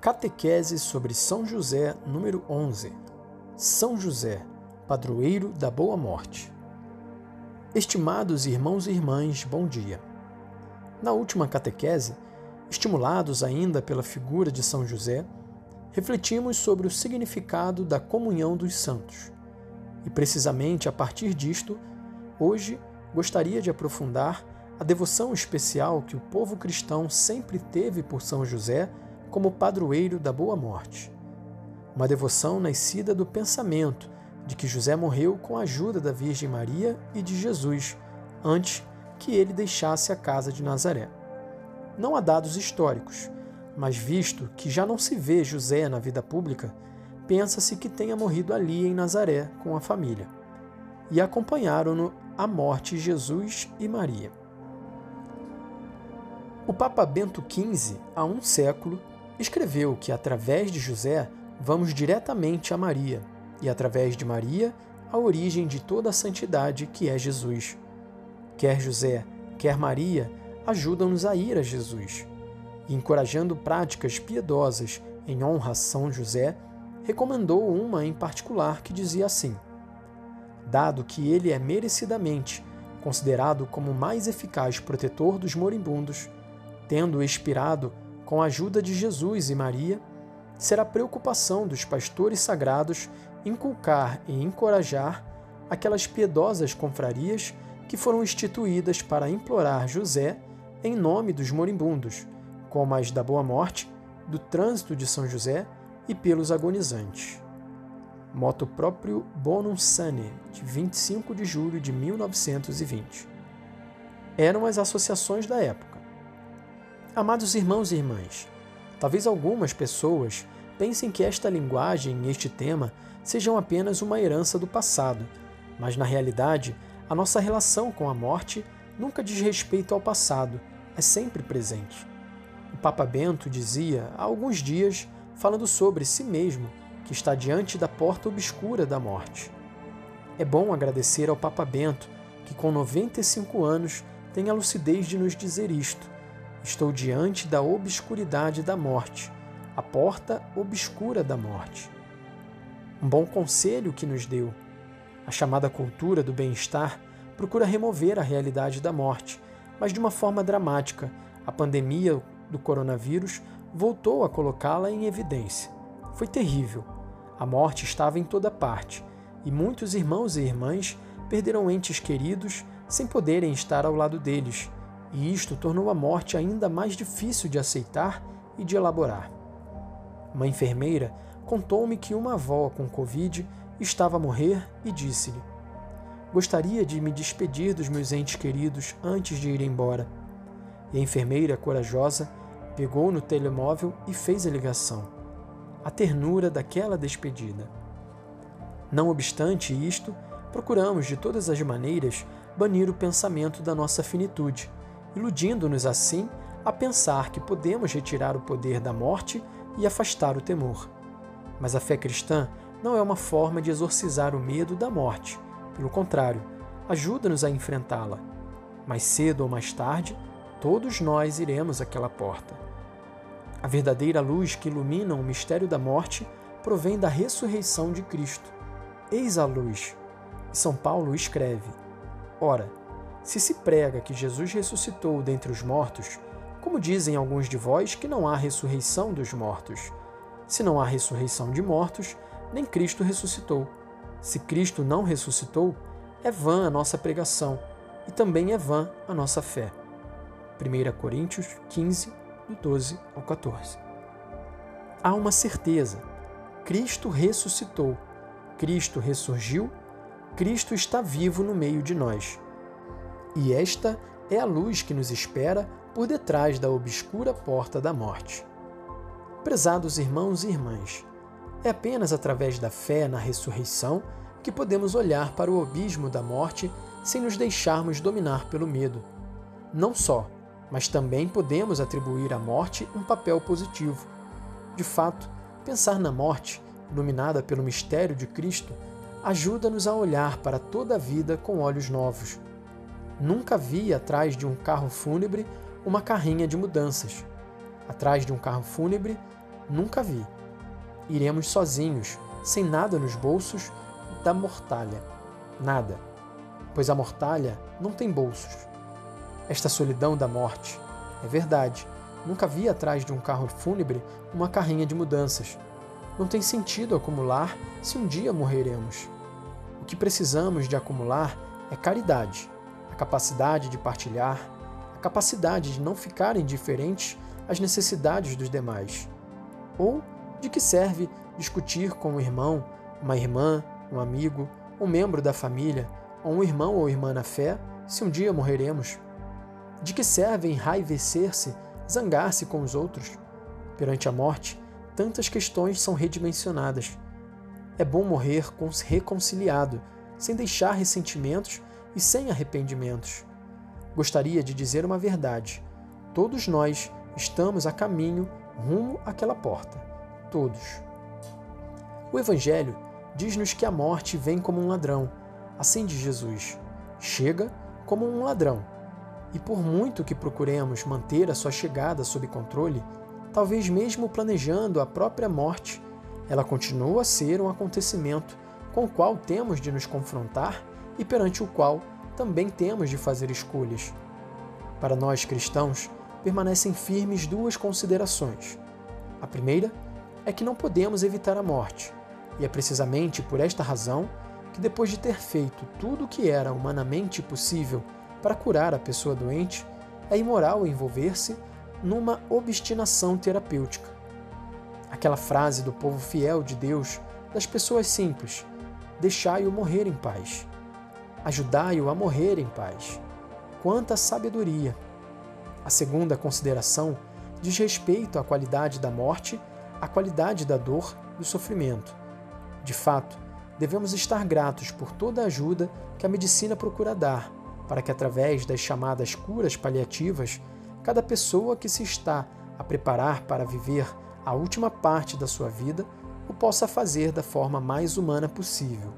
Catequese sobre São José, número 11. São José, padroeiro da Boa Morte. Estimados irmãos e irmãs, bom dia. Na última catequese, estimulados ainda pela figura de São José, refletimos sobre o significado da comunhão dos santos. E precisamente a partir disto, hoje gostaria de aprofundar a devoção especial que o povo cristão sempre teve por São José como padroeiro da boa morte. Uma devoção nascida do pensamento de que José morreu com a ajuda da Virgem Maria e de Jesus antes que ele deixasse a casa de Nazaré. Não há dados históricos, mas visto que já não se vê José na vida pública, pensa-se que tenha morrido ali em Nazaré com a família. E acompanharam-no a morte Jesus e Maria. O Papa Bento XV, há um século, escreveu que através de José vamos diretamente a Maria, e através de Maria, a origem de toda a santidade que é Jesus. Quer José, quer Maria, ajudam-nos a ir a Jesus. E encorajando práticas piedosas em honra a São José, recomendou uma em particular que dizia assim: Dado que ele é merecidamente considerado como o mais eficaz protetor dos moribundos, tendo expirado com a ajuda de Jesus e Maria, será preocupação dos pastores sagrados inculcar e encorajar aquelas piedosas confrarias que foram instituídas para implorar José em nome dos moribundos, como as da Boa Morte, do Trânsito de São José e pelos agonizantes. Moto próprio Bonum Sane, de 25 de julho de 1920. Eram as associações da época Amados irmãos e irmãs, talvez algumas pessoas pensem que esta linguagem e este tema sejam apenas uma herança do passado, mas na realidade, a nossa relação com a morte nunca diz respeito ao passado, é sempre presente. O Papa Bento dizia há alguns dias, falando sobre si mesmo, que está diante da porta obscura da morte. É bom agradecer ao Papa Bento, que com 95 anos tem a lucidez de nos dizer isto Estou diante da obscuridade da morte, a porta obscura da morte. Um bom conselho que nos deu. A chamada cultura do bem-estar procura remover a realidade da morte, mas de uma forma dramática. A pandemia do coronavírus voltou a colocá-la em evidência. Foi terrível. A morte estava em toda parte e muitos irmãos e irmãs perderam entes queridos sem poderem estar ao lado deles e isto tornou a morte ainda mais difícil de aceitar e de elaborar. Uma enfermeira contou-me que uma avó com Covid estava a morrer e disse-lhe: Gostaria de me despedir dos meus entes queridos antes de ir embora. E a enfermeira, corajosa, pegou no telemóvel e fez a ligação. A ternura daquela despedida. Não obstante isto, procuramos de todas as maneiras banir o pensamento da nossa finitude iludindo-nos assim a pensar que podemos retirar o poder da morte e afastar o temor. Mas a fé cristã não é uma forma de exorcizar o medo da morte. Pelo contrário, ajuda-nos a enfrentá-la. Mais cedo ou mais tarde, todos nós iremos àquela porta. A verdadeira luz que ilumina o mistério da morte provém da ressurreição de Cristo. Eis a luz. São Paulo escreve: Ora, se se prega que Jesus ressuscitou dentre os mortos, como dizem alguns de vós que não há ressurreição dos mortos? Se não há ressurreição de mortos, nem Cristo ressuscitou. Se Cristo não ressuscitou, é vã a nossa pregação e também é vã a nossa fé. 1 Coríntios 15, do 12 ao 14. Há uma certeza: Cristo ressuscitou, Cristo ressurgiu, Cristo está vivo no meio de nós. E esta é a luz que nos espera por detrás da obscura porta da morte. Prezados irmãos e irmãs, é apenas através da fé na ressurreição que podemos olhar para o abismo da morte sem nos deixarmos dominar pelo medo. Não só, mas também podemos atribuir à morte um papel positivo. De fato, pensar na morte, iluminada pelo mistério de Cristo, ajuda-nos a olhar para toda a vida com olhos novos Nunca vi atrás de um carro fúnebre uma carrinha de mudanças. Atrás de um carro fúnebre Nunca vi. Iremos sozinhos, sem nada nos bolsos da mortalha. Nada. Pois a mortalha não tem bolsos. Esta solidão da morte. É verdade. Nunca vi atrás de um carro fúnebre uma carrinha de mudanças. Não tem sentido acumular se um dia morreremos. O que precisamos de acumular é caridade, capacidade de partilhar, a capacidade de não ficar indiferentes às necessidades dos demais. Ou de que serve discutir com um irmão, uma irmã, um amigo, um membro da família, ou um irmão ou irmã na fé, se um dia morreremos? De que serve enraivecer-se, zangar-se com os outros? Perante a morte, tantas questões são redimensionadas. É bom morrer reconciliado, sem deixar ressentimentos e sem arrependimentos. Gostaria de dizer uma verdade. Todos nós estamos a caminho rumo àquela porta. Todos. O Evangelho diz-nos que a morte vem como um ladrão, assim diz Jesus. Chega como um ladrão. E por muito que procuremos manter a sua chegada sob controle, talvez mesmo planejando a própria morte, ela continua a ser um acontecimento com o qual temos de nos confrontar e perante o qual também temos de fazer escolhas. Para nós cristãos, permanecem firmes duas considerações. A primeira é que não podemos evitar a morte, e é precisamente por esta razão que, depois de ter feito tudo o que era humanamente possível para curar a pessoa doente, é imoral envolver-se numa obstinação terapêutica. Aquela frase do povo fiel de Deus, das pessoas simples: deixai-o morrer em paz. Ajudai-o a morrer em paz. Quanta sabedoria! A segunda consideração diz respeito à qualidade da morte, à qualidade da dor, do sofrimento. De fato, devemos estar gratos por toda a ajuda que a medicina procura dar, para que, através das chamadas curas paliativas, cada pessoa que se está a preparar para viver a última parte da sua vida o possa fazer da forma mais humana possível.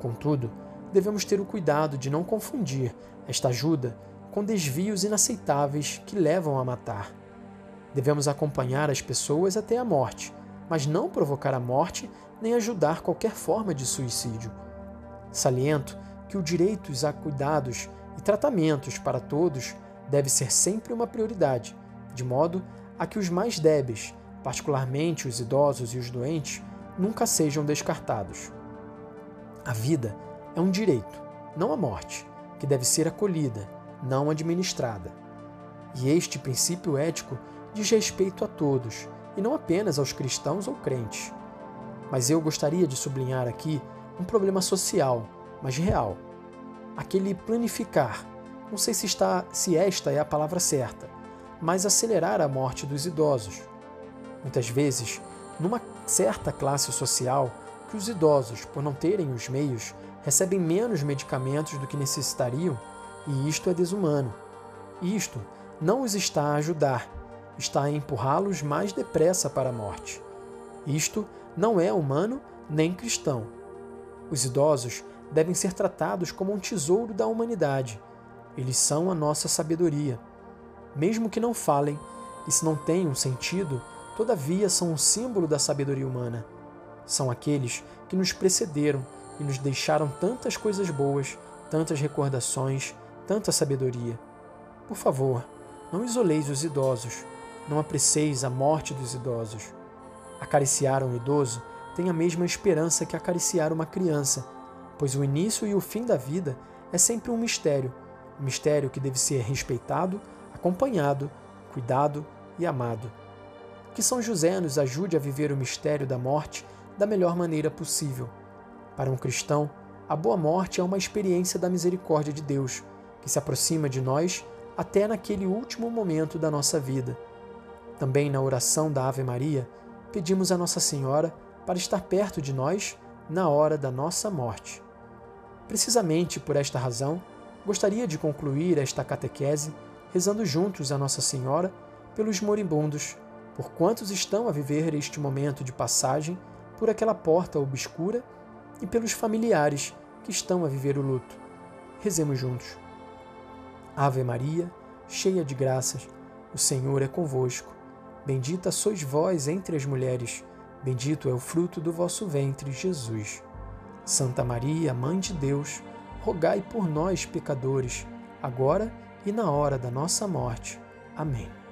Contudo, devemos ter o cuidado de não confundir esta ajuda com desvios inaceitáveis que levam a matar. Devemos acompanhar as pessoas até a morte, mas não provocar a morte nem ajudar qualquer forma de suicídio. Saliento que o direito a cuidados e tratamentos para todos deve ser sempre uma prioridade, de modo a que os mais débeis, particularmente os idosos e os doentes, nunca sejam descartados. A vida é um direito, não a morte, que deve ser acolhida, não administrada. E este princípio ético diz respeito a todos, e não apenas aos cristãos ou crentes. Mas eu gostaria de sublinhar aqui um problema social, mas real. Aquele planificar não sei se, está, se esta é a palavra certa, mas acelerar a morte dos idosos. Muitas vezes, numa certa classe social, que os idosos, por não terem os meios, recebem menos medicamentos do que necessitariam, e isto é desumano. Isto não os está a ajudar, está a empurrá-los mais depressa para a morte. Isto não é humano nem cristão. Os idosos devem ser tratados como um tesouro da humanidade eles são a nossa sabedoria. Mesmo que não falem e se não tenham sentido, todavia são um símbolo da sabedoria humana. São aqueles que nos precederam e nos deixaram tantas coisas boas, tantas recordações, tanta sabedoria. Por favor, não isoleis os idosos, não apreceis a morte dos idosos. Acariciar um idoso tem a mesma esperança que acariciar uma criança, pois o início e o fim da vida é sempre um mistério um mistério que deve ser respeitado, acompanhado, cuidado e amado. Que São José nos ajude a viver o mistério da morte da melhor maneira possível. Para um cristão, a boa morte é uma experiência da misericórdia de Deus, que se aproxima de nós até naquele último momento da nossa vida. Também na oração da Ave Maria, pedimos a Nossa Senhora para estar perto de nós na hora da nossa morte. Precisamente por esta razão, gostaria de concluir esta catequese rezando juntos a Nossa Senhora pelos moribundos, por quantos estão a viver este momento de passagem por aquela porta obscura e pelos familiares que estão a viver o luto. Rezemos juntos. Ave Maria, cheia de graças, o Senhor é convosco. Bendita sois vós entre as mulheres, bendito é o fruto do vosso ventre, Jesus. Santa Maria, Mãe de Deus, rogai por nós, pecadores, agora e na hora da nossa morte. Amém.